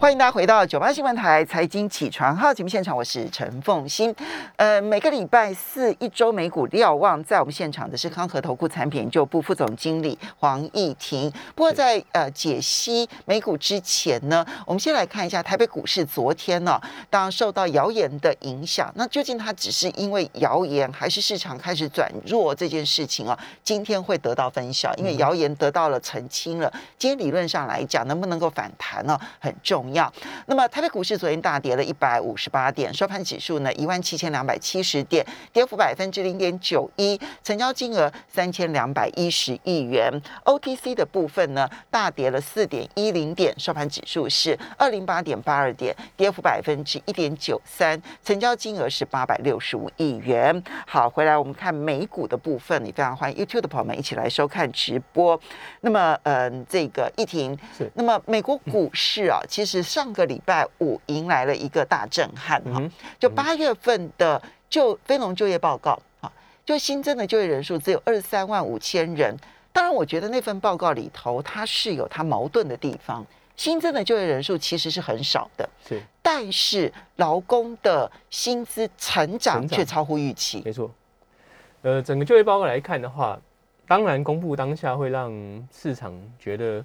欢迎大家回到九八新闻台财经起床号节目现场，我是陈凤欣。呃，每个礼拜四一周美股瞭望，在我们现场的是康和投顾产品研究部副总经理黄义婷。不过在呃解析美股之前呢，我们先来看一下台北股市昨天呢，当然受到谣言的影响，那究竟它只是因为谣言，还是市场开始转弱这件事情啊？今天会得到分晓，因为谣言得到了澄清了。今天理论上来讲，能不能够反弹呢？很重。要，那么台北股市昨天大跌了一百五十八点，收盘指数呢一万七千两百七十点，跌幅百分之零点九一，成交金额三千两百一十亿元。OTC 的部分呢大跌了四点一零点，收盘指数是二零八点八二点，跌幅百分之一点九三，成交金额是八百六十五亿元。好，回来我们看美股的部分，也非常欢迎 YouTube 的朋友们一起来收看直播。那么，嗯，这个一婷是，那么美国股市啊，其实。上个礼拜五迎来了一个大震撼哈，就八月份的就非农就业报告啊，就新增的就业人数只有二十三万五千人。当然，我觉得那份报告里头它是有它矛盾的地方，新增的就业人数其实是很少的，是，但是劳工的薪资成长却超乎预期。没错，呃，整个就业报告来看的话，当然公布当下会让市场觉得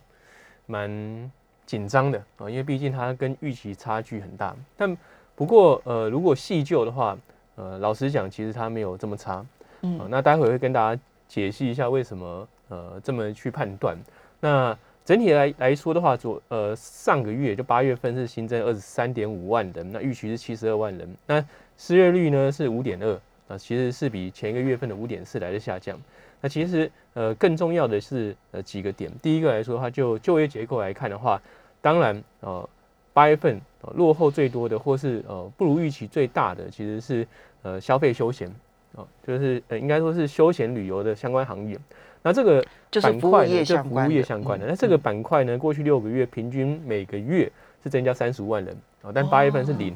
蛮。紧张的啊，因为毕竟它跟预期差距很大。但不过呃，如果细究的话，呃，老实讲，其实它没有这么差。嗯，那待会会跟大家解析一下为什么呃这么去判断。那整体来来说的话，昨呃上个月就八月份是新增二十三点五万人，那预期是七十二万人。那失业率呢是五点二，啊，其实是比前一个月份的五点四来的下降。那其实呃更重要的是呃几个点，第一个来说的话，就就业结构来看的话。当然，呃，八月份落后最多的，或是呃不如预期最大的，其实是呃消费休闲，哦，就是呃应该说是休闲旅游的相关行业。那这个板块呢，就服务业相关的。那这个板块呢，过去六个月平均每个月是增加三十五万人，啊，但八月份是零。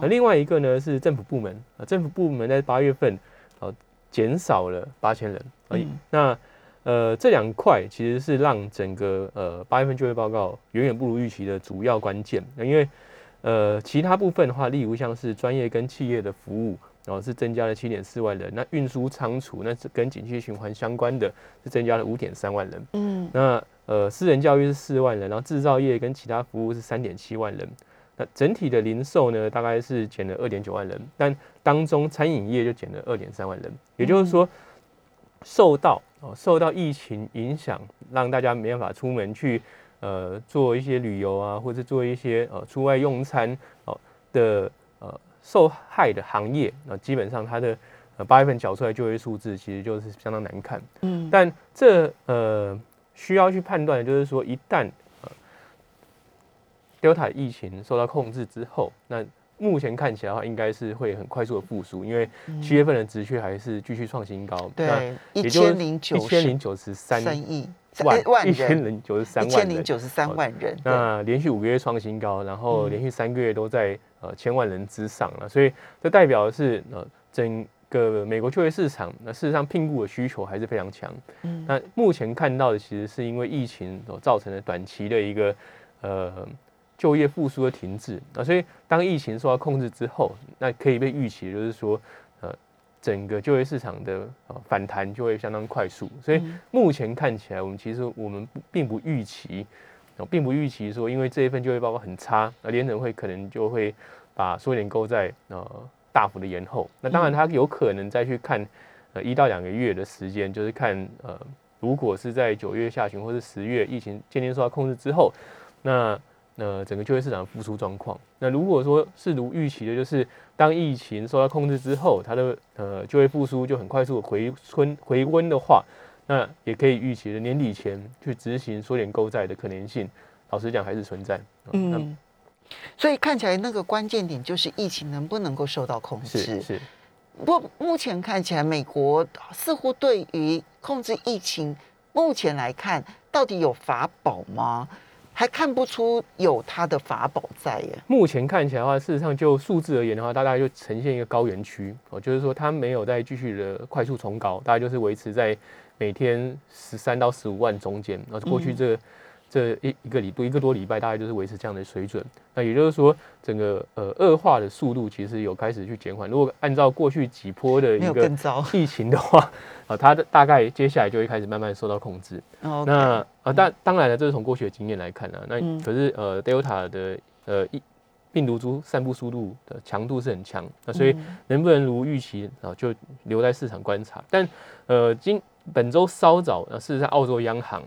那另外一个呢是政府部门，啊，政府部门在八月份呃减少了八千人而已。那呃，这两块其实是让整个呃八月份就业报告远远不如预期的主要关键。那因为呃其他部分的话，例如像是专业跟企业的服务，然后是增加了七点四万人。那运输仓储，那是跟景气循环相关的，是增加了五点三万人。嗯。那呃私人教育是四万人，然后制造业跟其他服务是三点七万人。那整体的零售呢，大概是减了二点九万人，但当中餐饮业就减了二点三万人。也就是说，受到哦，受到疫情影响，让大家没办法出门去，呃，做一些旅游啊，或者做一些呃出外用餐哦的呃受害的行业，那基本上它的呃八月份缴出来就业数字其实就是相当难看。嗯，但这呃需要去判断的就是说，一旦呃 Delta 疫情受到控制之后，那目前看起来的话，应该是会很快速的复苏，因为七月份的值缺还是继续创新高。对，一千零九一千零九十三亿万万人，一千零九十三万一千零九十三万人。那连续五个月创新高，然后连续三个月都在呃千万人之上了，所以这代表的是呃整个美国就业市场，那事实上聘雇的需求还是非常强。嗯，那目前看到的其实是因为疫情所造成的短期的一个呃。就业复苏的停滞啊，所以当疫情受到控制之后，那可以被预期，就是说，呃，整个就业市场的呃反弹就会相当快速。所以目前看起来，我们其实我们并不预期，并不预期说，因为这一份就业报告很差，那联准会可能就会把缩减购债呃大幅的延后。那当然，它有可能再去看呃一到两个月的时间，就是看呃，如果是在九月下旬或是十月疫情渐渐受到控制之后，那那整个就业市场的复苏状况，那如果说是如预期的，就是当疫情受到控制之后，它的呃就业复苏就很快速回春回温的话，那也可以预期的年底前去执行缩减购债的可能性，老实讲还是存在。嗯，所以看起来那个关键点就是疫情能不能够受到控制。是是。不，目前看起来美国似乎对于控制疫情，目前来看到底有法宝吗？还看不出有它的法宝在耶。目前看起来的话，事实上就数字而言的话，大概就呈现一个高原区哦，就是说它没有再继续的快速冲高，大概就是维持在每天十三到十五万中间。然后过去这这一一个礼多一个多礼拜，大概就是维持这样的水准。那也就是说，整个呃恶化的速度其实有开始去减缓。如果按照过去几波的一个疫情的话，啊，它的大概接下来就会开始慢慢受到控制。那啊，但当然了，这是从过去的经验来看啊。那可是呃，Delta 的呃一病毒株散布速度的强度是很强，那所以能不能如预期啊，就留在市场观察。但呃，今本周稍早，呃，事实上澳洲央行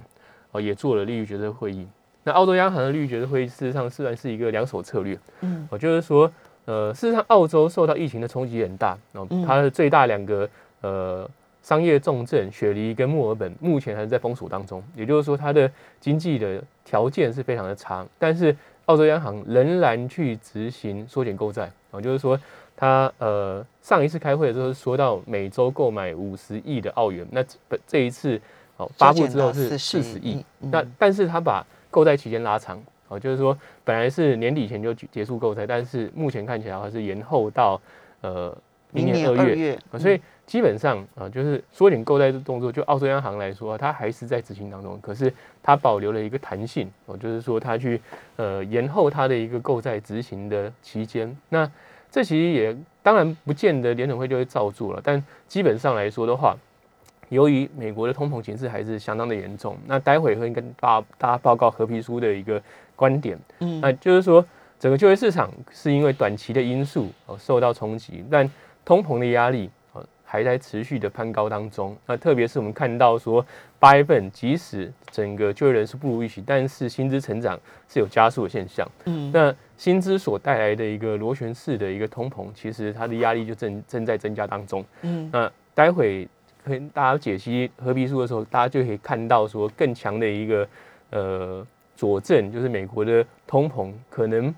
哦也做了利率决策会议。那澳洲央行的利率决策会议事实上虽然是一个两手策略，嗯，我就是说，呃，事实上澳洲受到疫情的冲击很大，哦，它的最大两个呃商业重镇雪梨跟墨尔本目前还是在封锁当中，也就是说它的经济的条件是非常的差，但是澳洲央行仍然去执行缩减购债，哦，就是说它呃上一次开会的时候说到每周购买五十亿的澳元，那这这一次哦发布之后是四十亿，那但是他把购债期间拉长，哦，就是说本来是年底前就结束购债，但是目前看起来还是延后到呃明年二月，所以基本上啊，就是缩减购债的动作，就澳洲央行来说，它还是在执行当中，可是它保留了一个弹性，哦，就是说它去呃延后它的一个购债执行的期间，那这其实也当然不见得联准会就会照做了，但基本上来说的话。由于美国的通膨形势还是相当的严重，那待会会跟大大家报告合皮书的一个观点，嗯，那就是说整个就业市场是因为短期的因素哦受到冲击，但通膨的压力哦还在持续的攀高当中。那特别是我们看到说八月份即使整个就业人数不如预期，但是薪资成长是有加速的现象，嗯，那薪资所带来的一个螺旋式的一个通膨，其实它的压力就正正在增加当中，嗯，那待会。跟大家解析合皮书的时候，大家就可以看到说更强的一个呃佐证，就是美国的通膨可能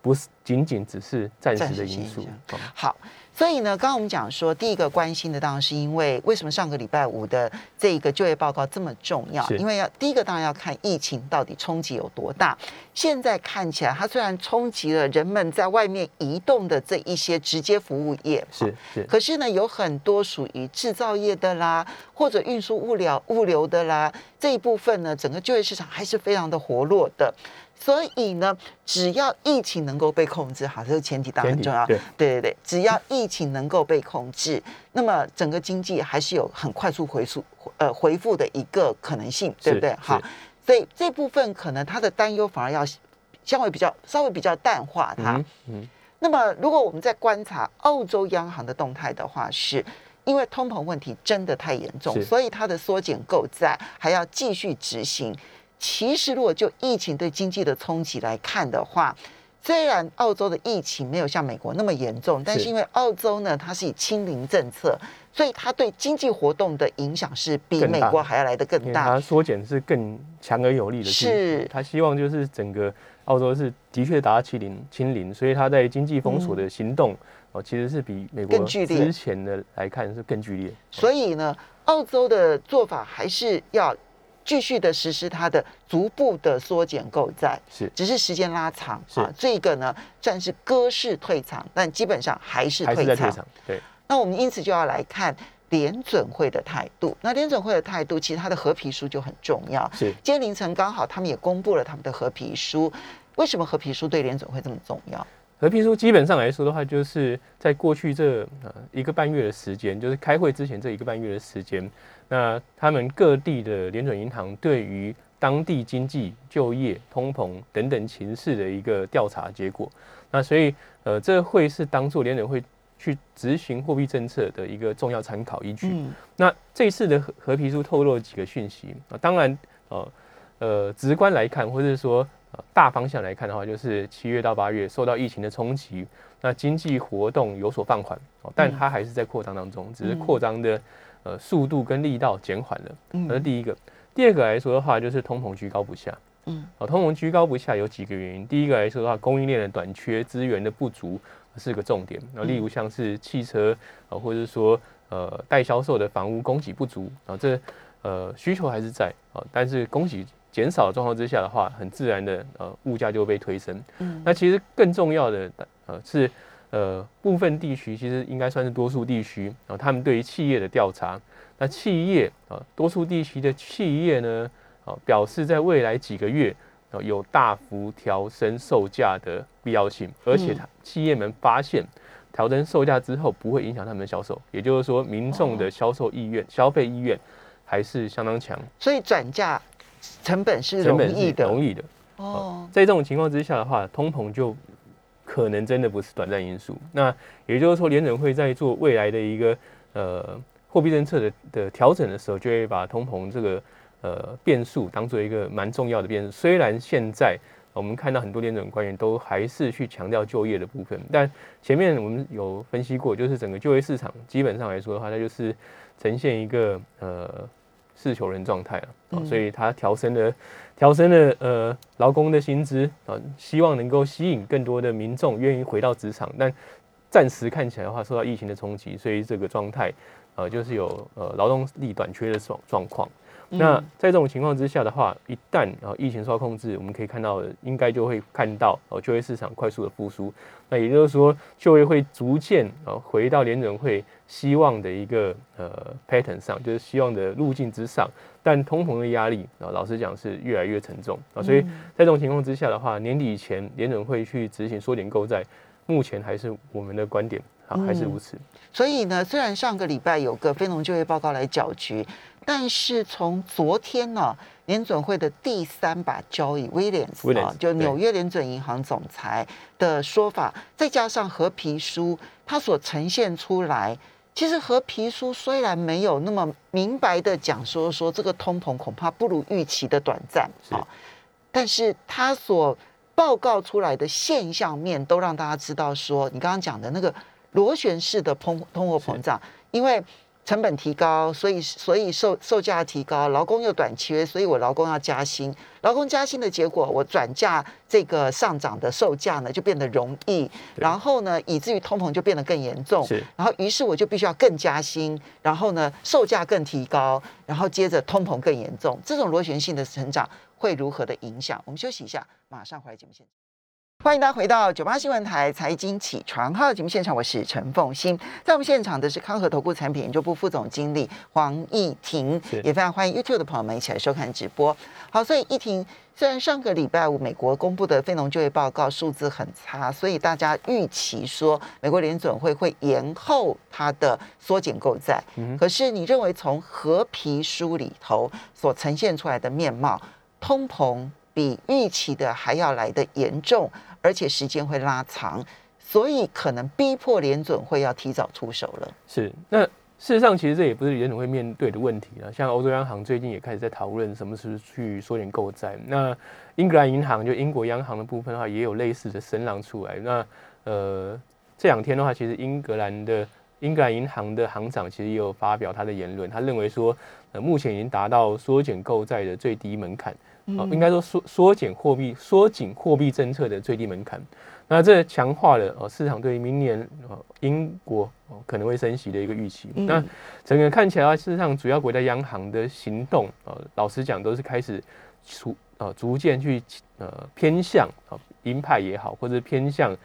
不是仅仅只是暂时的因素。好。所以呢，刚刚我们讲说，第一个关心的当然是因为为什么上个礼拜五的这一个就业报告这么重要？因为要第一个当然要看疫情到底冲击有多大。现在看起来，它虽然冲击了人们在外面移动的这一些直接服务业，是是，可是呢，有很多属于制造业的啦，或者运输物流物流的啦这一部分呢，整个就业市场还是非常的活络的。所以呢，只要疫情能够被控制，好，这个前提当然很重要。对对对，只要疫情能够被控制，那么整个经济还是有很快速回速呃回复的一个可能性，对不对？好，所以这部分可能他的担忧反而要相对比较稍微比较淡化它。嗯。那么，如果我们在观察澳洲央行的动态的话，是因为通膨问题真的太严重，所以它的缩减购债还要继续执行。其实，如果就疫情对经济的冲击来看的话，虽然澳洲的疫情没有像美国那么严重，但是因为澳洲呢，它是以清零政策，所以它对经济活动的影响是比美国还要来的更大。它缩减是更强而有力的，是它希望就是整个澳洲是的确达到清零清零，所以它在经济封锁的行动哦，其实是比美国之前的来看是更剧烈。所以呢，澳洲的做法还是要。继续的实施它的逐步的缩减购债，是，只是时间拉长啊。这个呢算是割势退场，但基本上还是退场。对。那我们因此就要来看联准会的态度。那联准会的态度，其实它的合皮书就很重要。是。今天凌晨刚好他们也公布了他们的合皮书。为什么合皮书对联准会这么重要？合皮书基本上来说的话，就是在过去这呃一个半月的时间，就是开会之前这一个半月的时间。那他们各地的联准银行对于当地经济、就业、通膨等等情势的一个调查结果，那所以呃，这会是当做联准会去执行货币政策的一个重要参考依据。那这次的合皮书透露了几个讯息啊，当然呃呃，直观来看，或者说大方向来看的话，就是七月到八月受到疫情的冲击，那经济活动有所放缓，但它还是在扩张当中，只是扩张的。呃，速度跟力道减缓了，这是第一个。第二个来说的话，就是通膨居高不下。嗯，啊，通膨居高不下有几个原因。第一个来说的话，供应链的短缺、资源的不足是个重点。那例如像是汽车啊，或者是说呃待销售的房屋供给不足啊，这呃需求还是在啊，但是供给减少的状况之下的话，很自然的呃物价就被推升。嗯，那其实更重要的呃是。呃，部分地区其实应该算是多数地区啊，他们对于企业的调查，那企业啊，多数地区的企业呢，啊，啊，表示在未来几个月啊有大幅调升售价的必要性，而且它企业们发现调整售价之后不会影响他们的销售，也就是说民众的销售意愿、消费意愿还是相当强，所以转嫁成本是容易的，容易的。哦，在这种情况之下的话，通膨就可能真的不是短暂因素。那也就是说，联准会在做未来的一个呃货币政策的的调整的时候，就会把通膨这个呃变数当做一个蛮重要的变数。虽然现在我们看到很多联准官员都还是去强调就业的部分，但前面我们有分析过，就是整个就业市场基本上来说的话，它就是呈现一个呃。是求人状态了，所以他调升了调升了呃劳工的薪资啊，希望能够吸引更多的民众愿意回到职场。但暂时看起来的话，受到疫情的冲击，所以这个状态呃就是有呃劳动力短缺的状状况。那在这种情况之下的话，一旦啊疫情受到控制，我们可以看到应该就会看到哦就业市场快速的复苏。那也就是说，就业会逐渐啊回到联准会。希望的一个呃 pattern 上，就是希望的路径之上，但通膨的压力啊，老实讲是越来越沉重啊，所以在这种情况之下的话，年底前联准会去执行缩减购债，目前还是我们的观点啊，还是如此。所以呢，虽然上个礼拜有个非农就业报告来搅局，但是从昨天呢，联准会的第三把交易威廉斯啊，就纽约联准银行总裁的说法，再加上合皮书，它所呈现出来。其实和皮书虽然没有那么明白的讲说说这个通膨恐怕不如预期的短暂啊，但是他所报告出来的现象面都让大家知道说，你刚刚讲的那个螺旋式的通通货膨胀，因为。成本提高，所以所以售售价提高，劳工又短缺，所以我劳工要加薪。劳工加薪的结果，我转嫁这个上涨的售价呢，就变得容易。然后呢，以至于通膨就变得更严重。然后于是我就必须要更加薪，然后呢，售价更提高，然后接着通膨更严重。这种螺旋性的成长会如何的影响？我们休息一下，马上回来节目现场。欢迎大家回到九八新闻台财经起床号节目现场，我是陈凤欣，在我们现场的是康和投顾产品研究部副总经理黄义婷，也非常欢迎 YouTube 的朋友们一起来收看直播。好，所以义婷，虽然上个礼拜五美国公布的非农就业报告数字很差，所以大家预期说美国联准会会延后它的缩减购债，可是你认为从合皮书里头所呈现出来的面貌，通膨比预期的还要来的严重？而且时间会拉长，所以可能逼迫联准会要提早出手了。是，那事实上其实这也不是联准会面对的问题了。像欧洲央行最近也开始在讨论什么是去缩减购债。那英格兰银行就英国央行的部分的话，也有类似的声浪出来。那呃这两天的话，其实英格兰的英格兰银行的行长其实也有发表他的言论，他认为说，呃目前已经达到缩减购债的最低门槛。哦，应该说缩缩减货币缩紧货币政策的最低门槛，那这强化了呃市场对明年呃英国哦可能会升息的一个预期。那整个看起来，事实上主要国家央行的行动呃，老实讲都是开始逐呃逐渐去呃偏向哦鹰派也好，或者偏向呃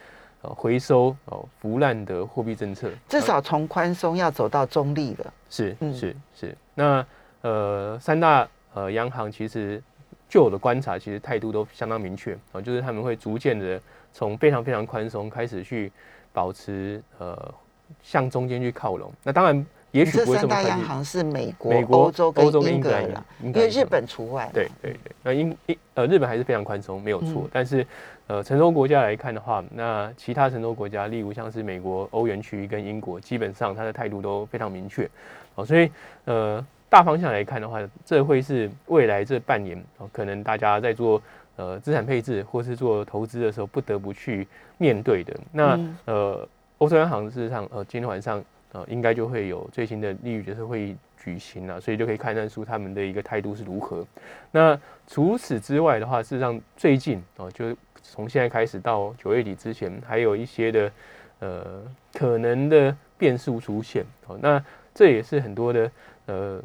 回收哦腐烂的货币政策，至少从宽松要走到中立了。是是是，那呃三大呃央行其实。就我的观察，其实态度都相当明确啊，就是他们会逐渐的从非常非常宽松开始去保持呃向中间去靠拢。那当然，也许这三大央行是美国、欧洲跟英格兰，因为日本除外。对对对，那英英呃日本还是非常宽松，没有错。但是呃成熟国家来看的话，那其他成熟国家，例如像是美国、欧元区跟英国，基本上它的态度都非常明确。好，所以呃。大方向来看的话，这会是未来这半年哦，可能大家在做呃资产配置或是做投资的时候，不得不去面对的。那呃，欧洲央行事实上呃，今天晚上呃，应该就会有最新的利率决策会议举行了，所以就可以看看出他们的一个态度是如何。那除此之外的话，事实上最近哦，就从现在开始到九月底之前，还有一些的呃可能的变数出现哦。那这也是很多的呃。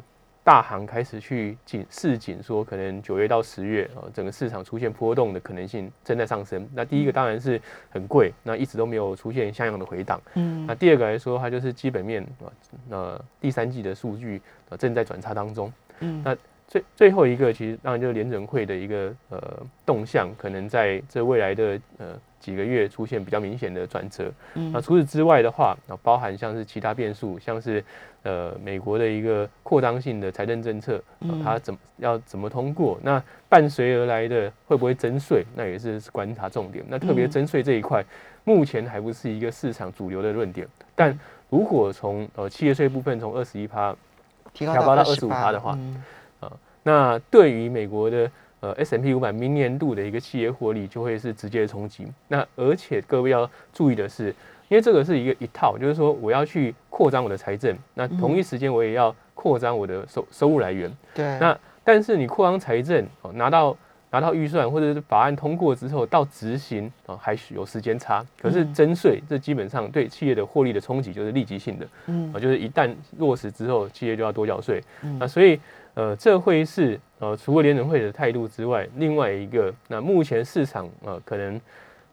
大行开始去警示警说，可能九月到十月啊，整个市场出现波动的可能性正在上升。那第一个当然是很贵，那一直都没有出现像样的回档。嗯，那第二个来说，它就是基本面啊，那第三季的数据啊正在转差当中。嗯，那最最后一个，其实当然就是联准会的一个呃动向，可能在这未来的呃几个月出现比较明显的转折。那除此之外的话，那包含像是其他变数，像是呃美国的一个扩张性的财政政策，它怎么要怎么通过？那伴随而来的会不会增税？那也是观察重点。那特别增税这一块，目前还不是一个市场主流的论点。但如果从呃企业税部分从二十一趴提高到二十五趴的话，那对于美国的呃 S M P 五百明年度的一个企业获利就会是直接的冲击。那而且各位要注意的是，因为这个是一个一套，就是说我要去扩张我的财政，那同一时间我也要扩张我的收收入来源。对。那但是你扩张财政哦，拿到拿到预算或者是法案通过之后到执行啊，还是有时间差。可是征税这基本上对企业的获利的冲击就是立即性的。嗯。啊，就是一旦落实之后，企业就要多缴税。嗯。那所以。呃，这会是呃，除了联准会的态度之外，另外一个那目前市场呃可能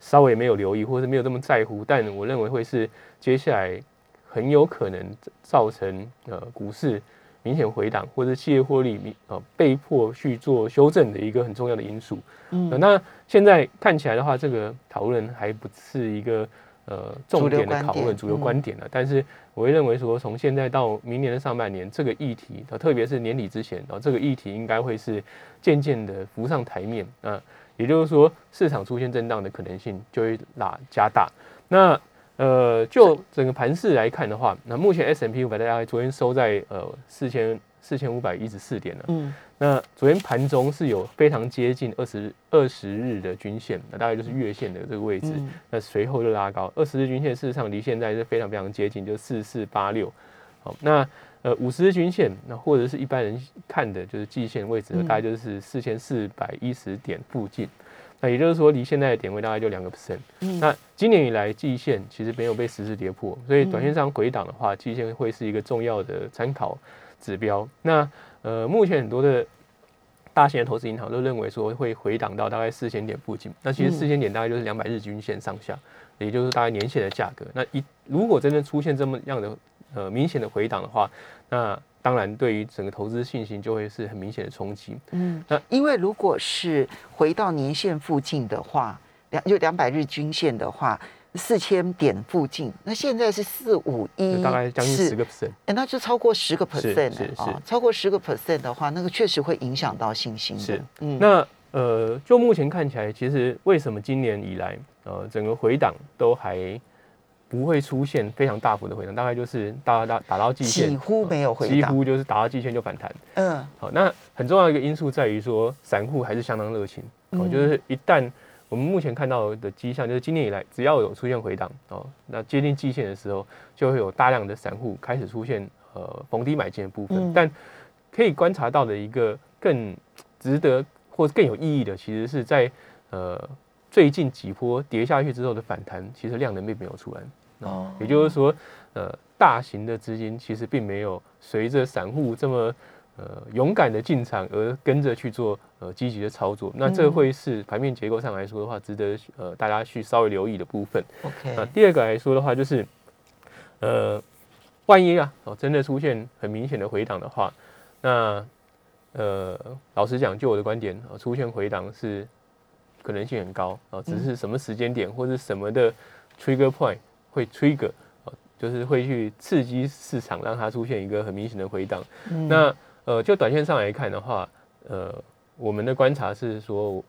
稍微没有留意，或是没有这么在乎，但我认为会是接下来很有可能造成呃股市明显回档，或者企业获利明呃被迫去做修正的一个很重要的因素。嗯，那现在看起来的话，这个讨论还不是一个。呃，重点的讨论主流观点了，但是我会认为说，从现在到明年的上半年，这个议题，特别是年底之前，啊，这个议题应该会是渐渐的浮上台面啊，也就是说，市场出现震荡的可能性就会拉加大。那呃，就整个盘势来看的话，那目前 S M P 五百大概昨天收在呃四千四千五百一十四点了，嗯。那昨天盘中是有非常接近二十二十日的均线，那大概就是月线的这个位置。那随后就拉高，二十日均线事实上离现在是非常非常接近，就四四八六。好，那呃五十日均线，那或者是一般人看的就是季线位置，大概就是四千四百一十点附近。那也就是说，离现在的点位大概就两个 percent。那今年以来季线其实没有被实质跌破，所以短线上回档的话，季线会是一个重要的参考指标。那呃，目前很多的大型的投资银行都认为说会回档到大概四千点附近。那其实四千点大概就是两百日均线上下，也就是大概年线的价格。那一如果真的出现这么样的呃明显的回档的话，那当然对于整个投资信心就会是很明显的冲击。嗯，那因为如果是回到年线附近的话，两就两百日均线的话。四千点附近，那现在是四五一，大概将近十个 percent，哎，那就超过十个 percent 是是超过十个 percent 的话，那个确实会影响到信心。是，嗯，那呃，就目前看起来，其实为什么今年以来，呃，整个回档都还不会出现非常大幅的回档，大概就是打打打到季线，几乎没有回档，几乎就是打到季线就反弹。嗯，好，那很重要一个因素在于说，散户还是相当热情，哦，就是一旦。我们目前看到的迹象就是，今年以来只要有出现回档哦，那接近季线的时候，就会有大量的散户开始出现呃逢低买进的部分。但可以观察到的一个更值得或更有意义的，其实是在呃最近几波跌下去之后的反弹，其实量能并没有出来。哦，也就是说，呃，大型的资金其实并没有随着散户这么。呃，勇敢的进场而跟着去做呃积极的操作，那这会是盘面结构上来说的话，值得呃大家去稍微留意的部分。OK，那第二个来说的话，就是呃，万一啊哦真的出现很明显的回档的话，那呃老实讲，就我的观点啊，出现回档是可能性很高啊，只是什么时间点或者什么的 trigger point 会 trigger 啊，就是会去刺激市场，让它出现一个很明显的回档。那呃，就短线上来看的话，呃，我们的观察是说，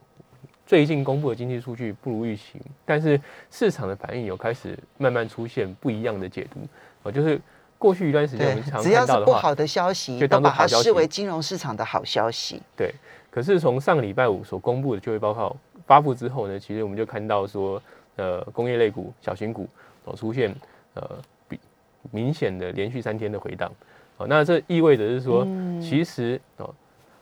最近公布的经济数据不如预期，但是市场的反应有开始慢慢出现不一样的解读。呃，就是过去一段时间我们常只要是不好的消息，就把它视为金融市场的好消息。对。可是从上个礼拜五所公布的就业报告发布之后呢，其实我们就看到说，呃，工业类股、小型股哦出现呃比明显的连续三天的回档。哦，那这意味着是说，其实哦，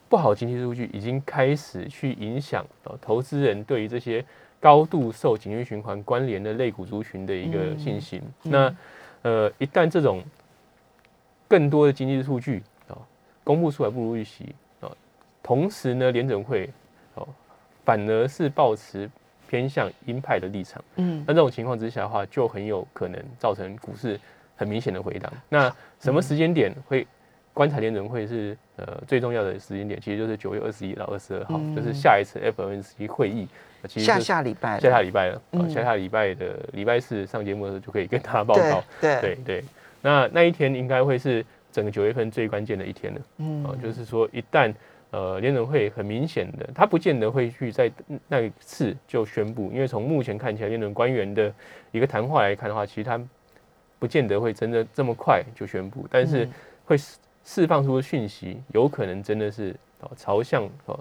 不好经济数据已经开始去影响哦，投资人对于这些高度受景气循环关联的类股族群的一个信心。那呃，一旦这种更多的经济数据哦公布出来不如预期哦，同时呢，联准会哦反而是保持偏向鹰派的立场。嗯，那这种情况之下的话，就很有可能造成股市。很明显的回档，那什么时间点会观察联准会是呃最重要的时间点，其实就是九月二十一到二十二号，嗯就是下一次 FOMC 会议，呃其实下下礼拜，下下礼拜了，下下礼拜的礼拜四上节目的时候就可以跟大家报告。对对对，那那一天应该会是整个九月份最关键的一天了。嗯啊、就是说一旦呃联准会很明显的，他不见得会去在那一次就宣布，因为从目前看起来联准官员的一个谈话来看的话，其实他不见得会真的这么快就宣布，但是嗯会释释放出的讯息，有可能真的是哦朝向哦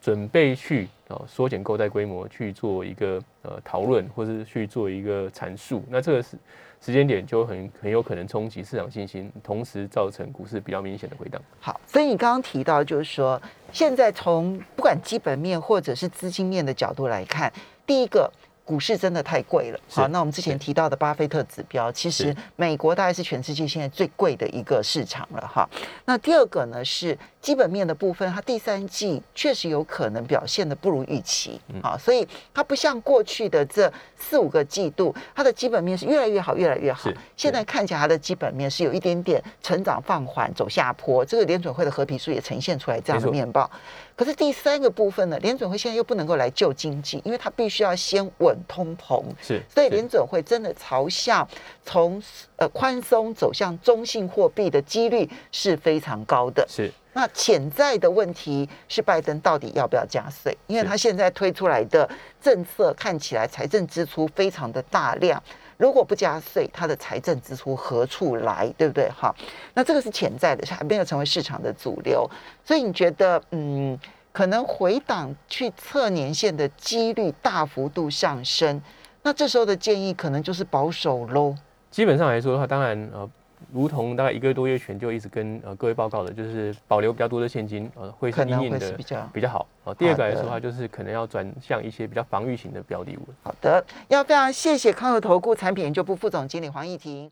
准备去哦缩减购债规模去做一个呃讨论，或是去做一个阐述。那这个时时间点就很很有可能冲击市场信心，同时造成股市比较明显的回档。好，所以你刚刚提到，就是说，现在从不管基本面或者是资金面的角度来看，第一个。股市真的太贵了。好，那我们之前提到的巴菲特指标，其实美国大概是全世界现在最贵的一个市场了哈。那第二个呢是基本面的部分，它第三季确实有可能表现的不如预期嗯啊，所以它不像过去的这四五个季度，它的基本面是越来越好，越来越好。现在看起来它的基本面是有一点点成长放缓，走下坡。这个联准会的合皮书也呈现出来这样的面报。可是第三个部分呢，联准会现在又不能够来救经济，因为它必须要先稳通膨。是，所以联准会真的朝向从呃宽松走向中性货币的几率是非常高的。是那潜在的问题是拜登到底要不要加税？因为他现在推出来的政策看起来财政支出非常的大量，如果不加税，它的财政支出何处来？对不对？哈，那这个是潜在的，还没有成为市场的主流。所以你觉得，嗯，可能回档去测年限的几率大幅度上升？那这时候的建议可能就是保守喽。基本上来说的话，当然呃，如同大概一个多月前就一直跟呃各位报告的，就是保留比较多的现金，呃，会是可能应应的会比较比较好。哦，第二个来说的话，就是可能要转向一些比较防御型的标的物。好的。要非常谢谢康和投顾产品研究部副总经理黄义婷。